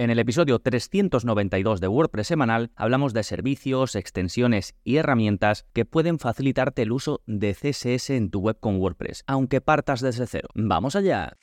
En el episodio 392 de WordPress semanal hablamos de servicios, extensiones y herramientas que pueden facilitarte el uso de CSS en tu web con WordPress, aunque partas desde cero. ¡Vamos allá!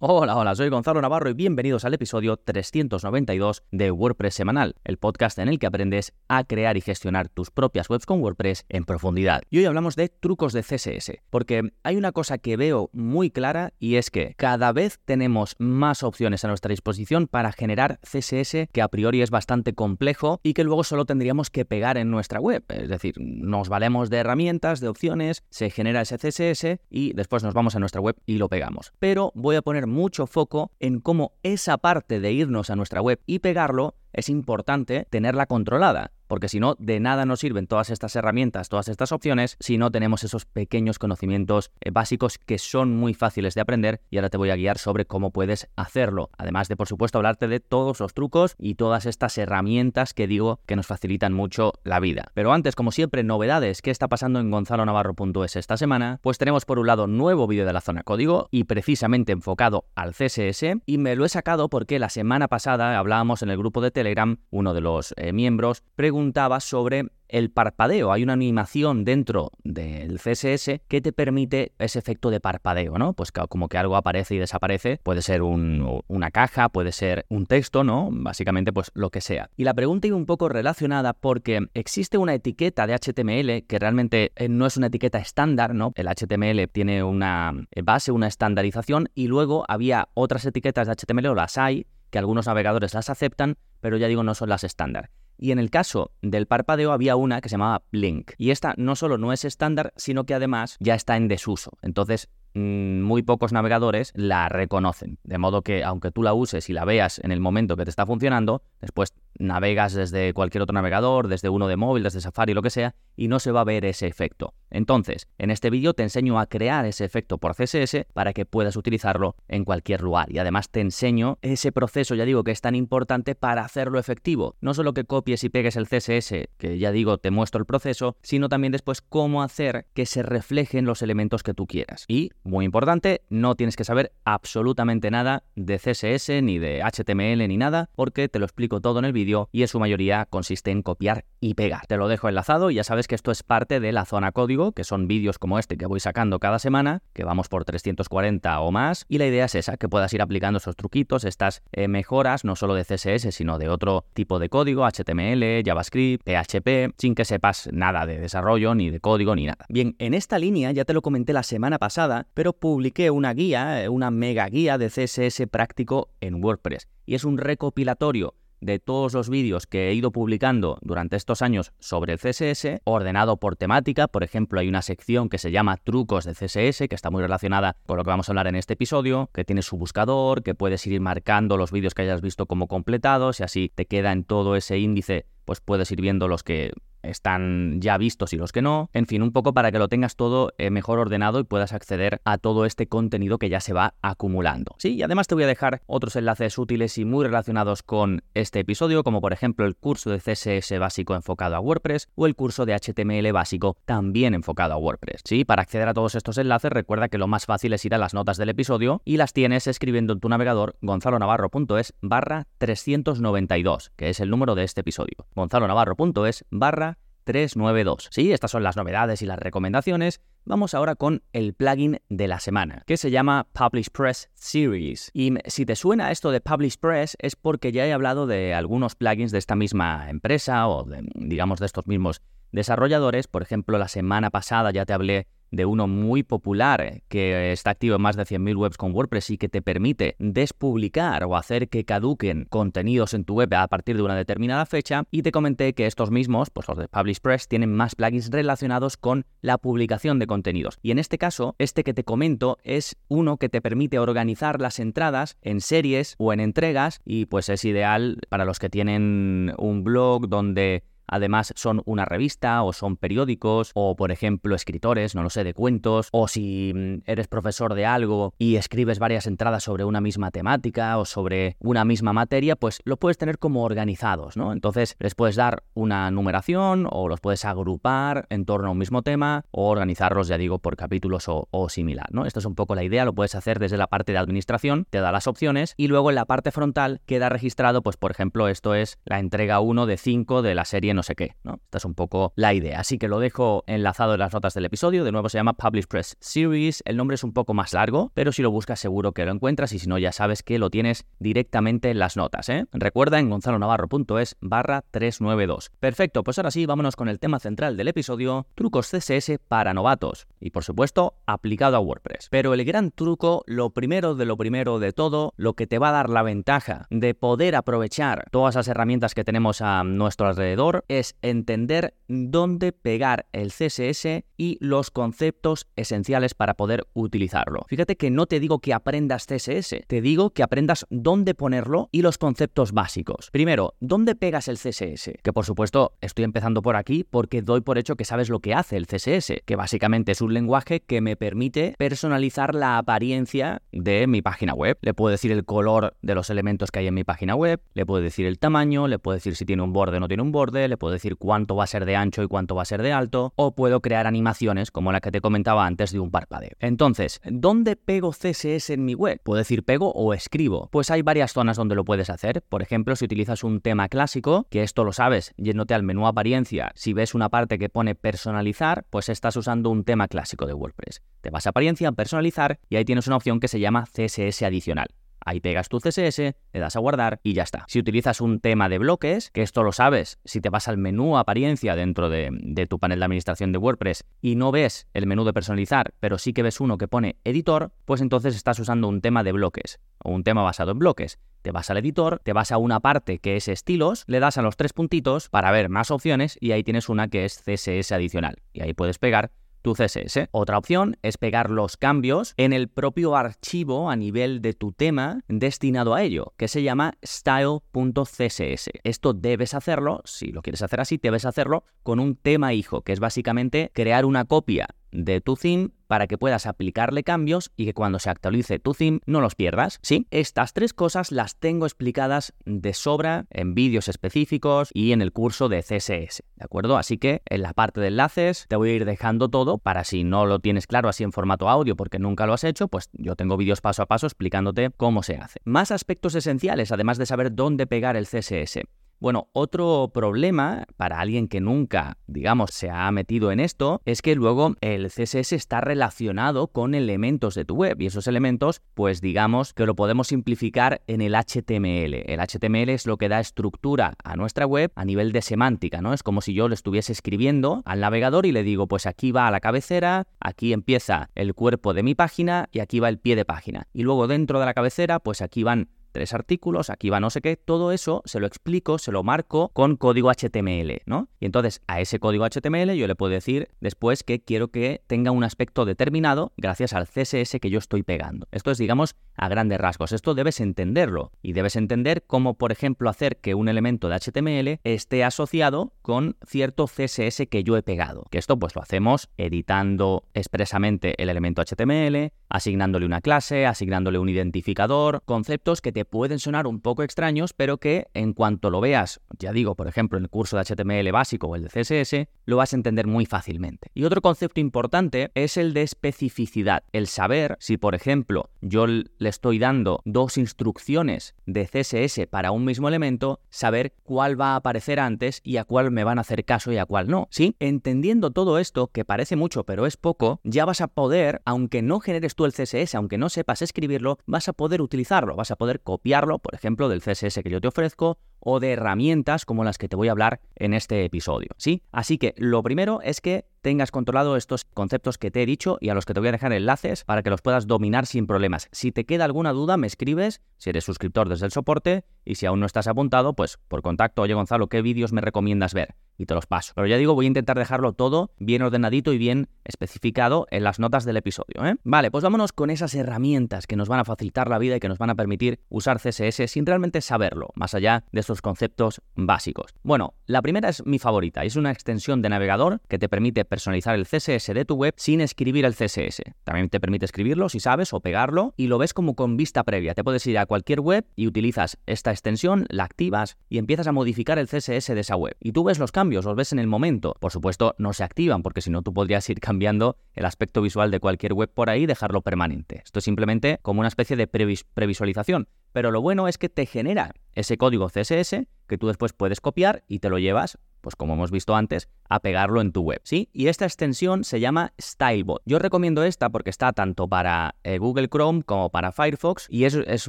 Hola, hola, soy Gonzalo Navarro y bienvenidos al episodio 392 de WordPress Semanal, el podcast en el que aprendes a crear y gestionar tus propias webs con WordPress en profundidad. Y hoy hablamos de trucos de CSS, porque hay una cosa que veo muy clara y es que cada vez tenemos más opciones a nuestra disposición para generar CSS que a priori es bastante complejo y que luego solo tendríamos que pegar en nuestra web. Es decir, nos valemos de herramientas, de opciones, se genera ese CSS y después nos vamos a nuestra web y lo pegamos. Pero voy a poner mucho foco en cómo esa parte de irnos a nuestra web y pegarlo es importante tenerla controlada porque si no, de nada nos sirven todas estas herramientas, todas estas opciones, si no tenemos esos pequeños conocimientos eh, básicos que son muy fáciles de aprender y ahora te voy a guiar sobre cómo puedes hacerlo. Además de, por supuesto, hablarte de todos los trucos y todas estas herramientas que digo que nos facilitan mucho la vida. Pero antes, como siempre, novedades, ¿qué está pasando en gonzalonavarro.es esta semana? Pues tenemos por un lado nuevo vídeo de la zona código y precisamente enfocado al CSS y me lo he sacado porque la semana pasada hablábamos en el grupo de Telegram, uno de los eh, miembros preguntó preguntaba sobre el parpadeo. Hay una animación dentro del CSS que te permite ese efecto de parpadeo, ¿no? Pues como que algo aparece y desaparece. Puede ser una caja, puede ser un texto, ¿no? Básicamente, pues lo que sea. Y la pregunta iba un poco relacionada porque existe una etiqueta de HTML que realmente eh, no es una etiqueta estándar, ¿no? El HTML tiene una eh, base, una estandarización y luego había otras etiquetas de HTML o las hay que algunos navegadores las aceptan, pero ya digo, no son las estándar. Y en el caso del parpadeo había una que se llamaba Blink. Y esta no solo no es estándar, sino que además ya está en desuso. Entonces, muy pocos navegadores la reconocen. De modo que aunque tú la uses y la veas en el momento que te está funcionando, después navegas desde cualquier otro navegador, desde uno de móvil, desde Safari, lo que sea, y no se va a ver ese efecto. Entonces, en este vídeo te enseño a crear ese efecto por CSS para que puedas utilizarlo en cualquier lugar. Y además te enseño ese proceso, ya digo, que es tan importante para hacerlo efectivo. No solo que copies y pegues el CSS, que ya digo, te muestro el proceso, sino también después cómo hacer que se reflejen los elementos que tú quieras. Y, muy importante, no tienes que saber absolutamente nada de CSS, ni de HTML, ni nada, porque te lo explico todo en el vídeo y en su mayoría consiste en copiar y pegar. Te lo dejo enlazado y ya sabes que esto es parte de la zona código, que son vídeos como este que voy sacando cada semana, que vamos por 340 o más, y la idea es esa, que puedas ir aplicando esos truquitos, estas eh, mejoras, no solo de CSS, sino de otro tipo de código, HTML, JavaScript, PHP, sin que sepas nada de desarrollo, ni de código, ni nada. Bien, en esta línea ya te lo comenté la semana pasada, pero publiqué una guía, eh, una mega guía de CSS práctico en WordPress, y es un recopilatorio de todos los vídeos que he ido publicando durante estos años sobre el CSS, ordenado por temática. Por ejemplo, hay una sección que se llama Trucos de CSS, que está muy relacionada con lo que vamos a hablar en este episodio, que tiene su buscador, que puedes ir marcando los vídeos que hayas visto como completados y así te queda en todo ese índice, pues puedes ir viendo los que están ya vistos y los que no. En fin, un poco para que lo tengas todo eh, mejor ordenado y puedas acceder a todo este contenido que ya se va acumulando. Sí, y además te voy a dejar otros enlaces útiles y muy relacionados con este episodio, como por ejemplo el curso de CSS básico enfocado a WordPress o el curso de HTML básico también enfocado a WordPress. Sí, para acceder a todos estos enlaces recuerda que lo más fácil es ir a las notas del episodio y las tienes escribiendo en tu navegador gonzalonavarro.es barra 392, que es el número de este episodio. gonzalonavarro.es barra 392. Sí, estas son las novedades y las recomendaciones. Vamos ahora con el plugin de la semana, que se llama Publish Press Series. Y si te suena esto de Publish Press es porque ya he hablado de algunos plugins de esta misma empresa o digamos de estos mismos desarrolladores. Por ejemplo, la semana pasada ya te hablé de uno muy popular eh, que está activo en más de 100.000 webs con WordPress y que te permite despublicar o hacer que caduquen contenidos en tu web a partir de una determinada fecha y te comenté que estos mismos, pues los de PublishPress, tienen más plugins relacionados con la publicación de contenidos. Y en este caso, este que te comento es uno que te permite organizar las entradas en series o en entregas y pues es ideal para los que tienen un blog donde además son una revista o son periódicos o por ejemplo escritores, no lo sé, de cuentos o si mm, eres profesor de algo y escribes varias entradas sobre una misma temática o sobre una misma materia, pues lo puedes tener como organizados, ¿no? Entonces les puedes dar una numeración o los puedes agrupar en torno a un mismo tema o organizarlos, ya digo, por capítulos o, similar, ¿no? Esto es un poco la idea, lo puedes hacer desde la parte de administración, te da las opciones y luego en la parte frontal queda registrado, pues por ejemplo, esto es la entrega 1 de 5 de la serie no sé qué, ¿no? Esta es un poco la idea. Así que lo dejo enlazado en las notas del episodio. De nuevo se llama Publish Press Series. El nombre es un poco más largo, pero si lo buscas seguro que lo encuentras y si no ya sabes que lo tienes directamente en las notas, ¿eh? Recuerda en gonzalonavarro.es barra 392. Perfecto, pues ahora sí, vámonos con el tema central del episodio, trucos CSS para novatos. Y por supuesto, aplicado a WordPress. Pero el gran truco, lo primero de lo primero de todo, lo que te va a dar la ventaja de poder aprovechar todas las herramientas que tenemos a nuestro alrededor, es entender dónde pegar el CSS y los conceptos esenciales para poder utilizarlo. Fíjate que no te digo que aprendas CSS, te digo que aprendas dónde ponerlo y los conceptos básicos. Primero, ¿dónde pegas el CSS? Que por supuesto estoy empezando por aquí porque doy por hecho que sabes lo que hace el CSS, que básicamente es un lenguaje que me permite personalizar la apariencia de mi página web. Le puedo decir el color de los elementos que hay en mi página web, le puedo decir el tamaño, le puedo decir si tiene un borde o no tiene un borde, le puedo decir cuánto va a ser de ancho y cuánto va a ser de alto, o puedo crear animaciones como la que te comentaba antes de un parpadeo. Entonces, ¿dónde pego CSS en mi web? Puedo decir pego o escribo. Pues hay varias zonas donde lo puedes hacer. Por ejemplo, si utilizas un tema clásico, que esto lo sabes, yéndote al menú apariencia, si ves una parte que pone personalizar, pues estás usando un tema clásico de WordPress. Te vas a apariencia, personalizar y ahí tienes una opción que se llama CSS adicional. Ahí pegas tu CSS, le das a guardar y ya está. Si utilizas un tema de bloques, que esto lo sabes, si te vas al menú apariencia dentro de, de, tu panel de administración de WordPress y no ves el menú de personalizar, pero sí que ves uno que pone editor, pues entonces estás usando un tema de bloques o un tema basado en bloques. Te vas al editor, te vas a una parte que es estilos, le das a los tres puntitos para ver más opciones y ahí tienes una que es CSS adicional. Y ahí puedes pegar tu CSS. Otra opción es pegar los cambios en el propio archivo a nivel de tu tema destinado a ello, que se llama style.css. Esto debes hacerlo, si lo quieres hacer así, debes hacerlo con un tema hijo, que es básicamente crear una copia de tu theme para que puedas aplicarle cambios y que cuando se actualice tu theme no los pierdas. Sí, estas tres cosas las tengo explicadas de sobra en vídeos específicos y en el curso de CSS, ¿de acuerdo? Así que en la parte de enlaces te voy a ir dejando todo para si no lo tienes claro así en formato audio porque nunca lo has hecho, pues yo tengo vídeos paso a paso explicándote cómo se hace. Más aspectos esenciales, además de saber dónde pegar el CSS. Bueno, otro problema para alguien que nunca, digamos, se ha metido en esto es que luego el CSS está relacionado con elementos de tu web y esos elementos, pues digamos que lo podemos simplificar en el HTML. El HTML es lo que da estructura a nuestra web a nivel de semántica, ¿no? Es como si yo le estuviese escribiendo al navegador y le digo, pues aquí va la cabecera, aquí empieza el cuerpo de mi página y aquí va el pie de página. Y luego dentro de la cabecera, pues aquí van tres artículos, aquí va no sé qué, todo eso se lo explico, se lo marco con código HTML, ¿no? Y entonces a ese código HTML yo le puedo decir después que quiero que tenga un aspecto determinado gracias al CSS que yo estoy pegando. Esto es, digamos, a grandes rasgos. Esto debes entenderlo y debes entender cómo, por ejemplo, hacer que un elemento de HTML esté asociado con cierto CSS que yo he pegado. Que esto pues lo hacemos editando expresamente el elemento HTML, asignándole una clase, asignándole un identificador, conceptos que te pueden sonar un poco extraños, pero que en cuanto lo veas, ya digo, por ejemplo, en el curso de HTML básico o el de CSS, lo vas a entender muy fácilmente. Y otro concepto importante es el de especificidad, el saber si, por ejemplo, yo le estoy dando dos instrucciones de CSS para un mismo elemento, saber cuál va a aparecer antes y a cuál me van a hacer caso y a cuál no. ¿Sí? Entendiendo todo esto, que parece mucho pero es poco, ya vas a poder, aunque no generes tú el CSS, aunque no sepas escribirlo, vas a poder utilizarlo, vas a poder copiarlo, por ejemplo, del CSS que yo te ofrezco o de herramientas como las que te voy a hablar en este episodio, ¿sí? Así que lo primero es que tengas controlado estos conceptos que te he dicho y a los que te voy a dejar enlaces para que los puedas dominar sin problemas. Si te queda alguna duda, me escribes, si eres suscriptor desde el soporte y si aún no estás apuntado, pues por contacto, oye Gonzalo, ¿qué vídeos me recomiendas ver? Y te los paso. Pero ya digo, voy a intentar dejarlo todo bien ordenadito y bien especificado en las notas del episodio. ¿eh? Vale, pues vámonos con esas herramientas que nos van a facilitar la vida y que nos van a permitir usar CSS sin realmente saberlo, más allá de estos conceptos básicos. Bueno, la primera es mi favorita, es una extensión de navegador que te permite personalizar el CSS de tu web sin escribir el CSS. También te permite escribirlo si sabes o pegarlo y lo ves como con vista previa. Te puedes ir a cualquier web y utilizas esta extensión, la activas y empiezas a modificar el CSS de esa web. Y tú ves los cambios, los ves en el momento. Por supuesto, no se activan porque si no tú podrías ir cambiando el aspecto visual de cualquier web por ahí y dejarlo permanente. Esto es simplemente como una especie de previsualización. Pero lo bueno es que te genera ese código CSS que tú después puedes copiar y te lo llevas pues como hemos visto antes, a pegarlo en tu web, ¿sí? Y esta extensión se llama Stylebot. Yo recomiendo esta porque está tanto para eh, Google Chrome como para Firefox y es,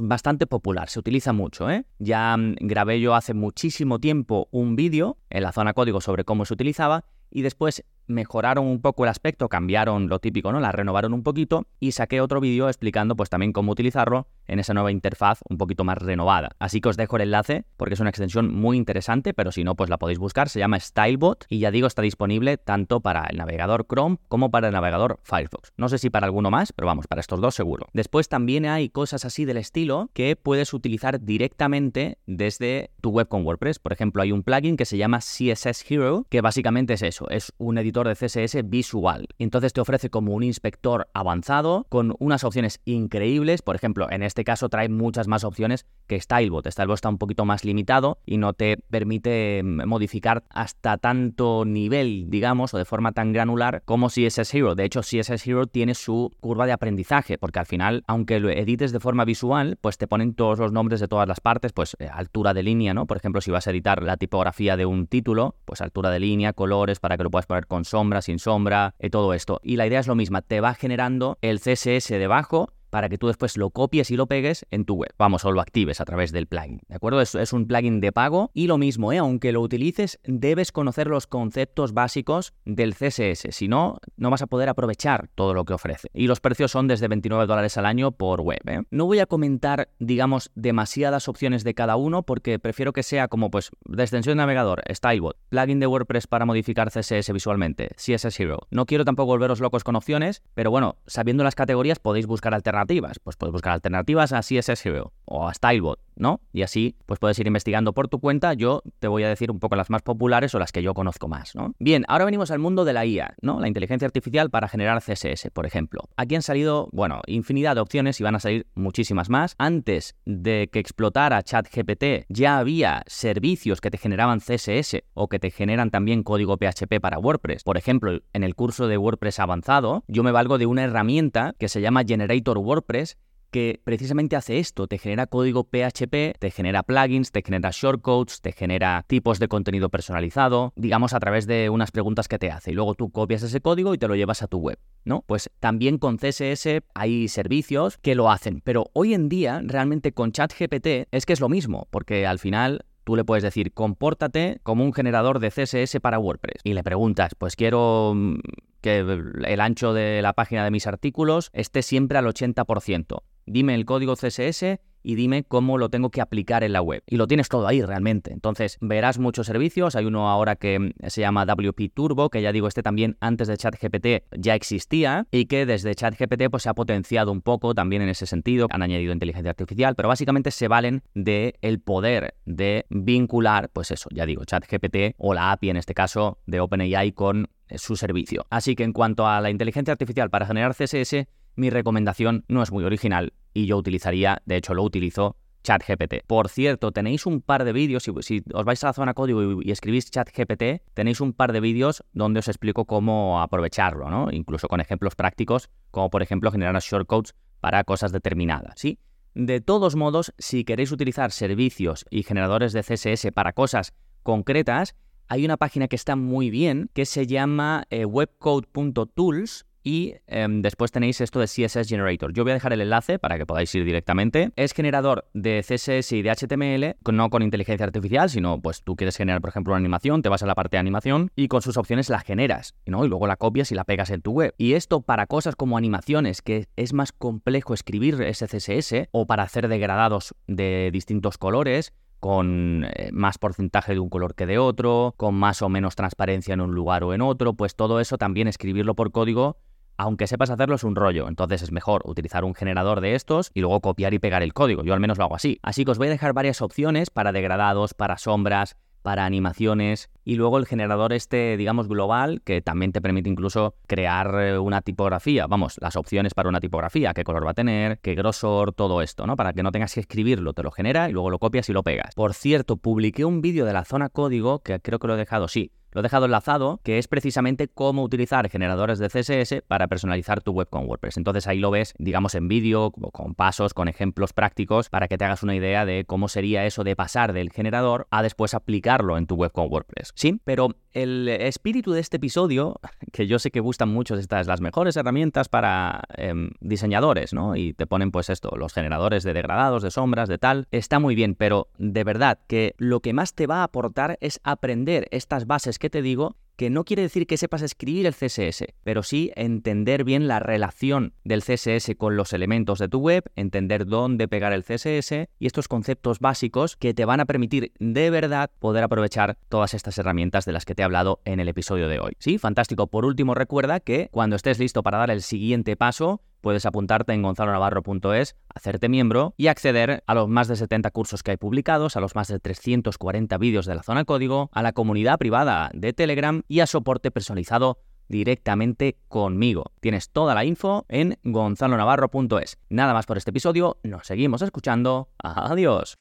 bastante popular, se utiliza mucho, ¿eh? Ya mm, grabé yo hace muchísimo tiempo un vídeo en la zona código sobre cómo se utilizaba y después mejoraron un poco el aspecto, cambiaron lo típico, ¿no? La renovaron un poquito y saqué otro vídeo explicando pues también cómo utilizarlo en esa nueva interfaz un poquito más renovada. Así que os dejo el enlace porque es una extensión muy interesante, pero si no pues la podéis buscar, se llama Stylebot y ya digo está disponible tanto para el navegador Chrome como para el navegador Firefox. No sé si para alguno más, pero vamos, para estos dos seguro. Después también hay cosas así del estilo que puedes utilizar directamente desde tu web con WordPress. Por ejemplo, hay un plugin que se llama CSS Hero, que básicamente es eso, es un editor de CSS visual. Entonces te ofrece como un inspector avanzado con unas opciones increíbles. Por ejemplo, en este caso trae muchas más opciones que Stylebot. Stylebot está un poquito más limitado y no te permite mm, modificar hasta tanto nivel, digamos, o de forma tan granular como CSS Hero. De hecho, CSS Hero tiene su curva de aprendizaje, porque al final, aunque lo edites de forma visual, pues te ponen todos los nombres de todas las partes, pues eh, altura de línea, ¿no? Por ejemplo, si vas a editar la tipografía de un título, pues altura de línea, colores, para que lo puedas poner con sombra, sin sombra, y eh, todo esto. Y la idea es lo misma, te va generando el CSS debajo para que tú después lo copies y lo pegues en tu web. Vamos, o lo actives a través del plugin. ¿De acuerdo? Es, es un plugin de pago y lo mismo, ¿eh? aunque lo utilices, debes conocer los conceptos básicos del CSS. Si no, no vas a poder aprovechar todo lo que ofrece. Y los precios son desde 29 dólares al año por web. ¿eh? No voy a comentar, digamos, demasiadas opciones de cada uno porque prefiero que sea como, pues, de extensión de navegador, Stylebot, plugin de WordPress para modificar CSS visualmente, CSS Hero. No quiero tampoco volveros locos con opciones, pero bueno, sabiendo las categorías podéis buscar alternativas pues puedes buscar alternativas a CSS o a Stylebot, ¿no? Y así, pues puedes ir investigando por tu cuenta. Yo te voy a decir un poco las más populares o las que yo conozco más, ¿no? Bien, ahora venimos al mundo de la IA, ¿no? La inteligencia artificial para generar CSS, por ejemplo. Aquí han salido, bueno, infinidad de opciones y van a salir muchísimas más. Antes de que explotara ChatGPT, ya había servicios que te generaban CSS o que te generan también código PHP para WordPress. Por ejemplo, en el curso de WordPress avanzado, yo me valgo de una herramienta que se llama Generator WordPress que precisamente hace esto, te genera código PHP, te genera plugins, te genera shortcodes, te genera tipos de contenido personalizado, digamos a través de unas preguntas que te hace y luego tú copias ese código y te lo llevas a tu web, ¿no? Pues también con CSS hay servicios que lo hacen, pero hoy en día realmente con ChatGPT es que es lo mismo, porque al final tú le puedes decir, compórtate como un generador de CSS para WordPress. Y le preguntas, pues quiero mm, que el ancho de la página de mis artículos esté siempre al 80%. Dime el código CSS y dime cómo lo tengo que aplicar en la web. Y lo tienes todo ahí realmente. Entonces verás muchos servicios. Hay uno ahora que mm, se llama WP Turbo, que ya digo, este también antes de ChatGPT ya existía y que desde ChatGPT pues, se ha potenciado un poco también en ese sentido. Han añadido inteligencia artificial, pero básicamente se valen del el poder de vincular, pues eso, ya digo, ChatGPT o la API en este caso de OpenAI con eh, su servicio. Así que en cuanto a la inteligencia artificial para generar CSS, mi recomendación no es muy original y yo utilizaría, de hecho lo utilizo, ChatGPT. Por cierto, tenéis un par de vídeos, si, os vais a la zona código y, escribís ChatGPT, tenéis un par de vídeos donde os explico cómo aprovecharlo, ¿no? Incluso con ejemplos prácticos, como por ejemplo generar shortcodes para cosas determinadas, ¿sí? De todos modos, si queréis utilizar servicios y generadores de CSS para cosas concretas, hay una página que está muy bien que se llama eh, webcode.tools y em, después tenéis esto de CSS Generator. Yo voy a dejar el enlace para que podáis ir directamente. Es generador de CSS y de HTML, no con inteligencia artificial, sino pues tú quieres generar, por ejemplo, una animación, te vas a la parte de animación y con sus opciones la generas, ¿no? Y luego la copias y la pegas en tu web. Y esto para cosas como animaciones, que es más complejo escribir ese CSS, o para hacer degradados de distintos colores, con eh, más porcentaje de un color que de otro, con más o menos transparencia en un lugar o en otro, pues todo eso también escribirlo por código aunque sepas hacerlo es un rollo. Entonces es mejor utilizar un generador de estos y luego copiar y pegar el código. Yo al menos lo hago así. Así que os voy a dejar varias opciones para degradados, para sombras, para animaciones y luego el generador este, digamos, global, que también te permite incluso crear eh, una tipografía, vamos, las opciones para una tipografía, qué color va a tener, qué grosor, todo esto, ¿no? Para que no tengas que escribirlo, te lo genera y luego lo copias y lo pegas. Por cierto, publiqué un vídeo de la zona código, que creo que lo he dejado, sí, lo he dejado enlazado, que es precisamente cómo utilizar generadores de CSS para personalizar tu web con WordPress. Entonces ahí lo ves, digamos, en vídeo, con pasos, con ejemplos prácticos, para que te hagas una idea de cómo sería eso de pasar del generador a después aplicarlo en tu web con WordPress. Sí, pero el espíritu de este episodio, que yo sé que gustan mucho estas las mejores herramientas para em, diseñadores, ¿no? Y te ponen pues esto, los generadores de degradados, de sombras, de tal, está muy bien, pero de verdad que lo que más te va a aportar es aprender estas bases que te digo que no quiere decir que sepas escribir el CSS, pero sí entender bien la relación del CSS con los elementos de tu web, entender dónde pegar el CSS y estos conceptos básicos que te van a permitir de verdad poder aprovechar todas estas herramientas de las que te he hablado en el episodio de hoy. Sí, fantástico. Por último, recuerda que cuando estés listo para dar el siguiente paso, puedes apuntarte en gonzalonavarro.es, hacerte miembro y acceder a los más de 70 cursos que hay publicados, a los más de 340 vídeos de la zona código, a la comunidad privada de Telegram y a soporte personalizado directamente conmigo. Tienes toda la info en gonzalonavarro.es. Nada más por este episodio, nos seguimos escuchando. Adiós.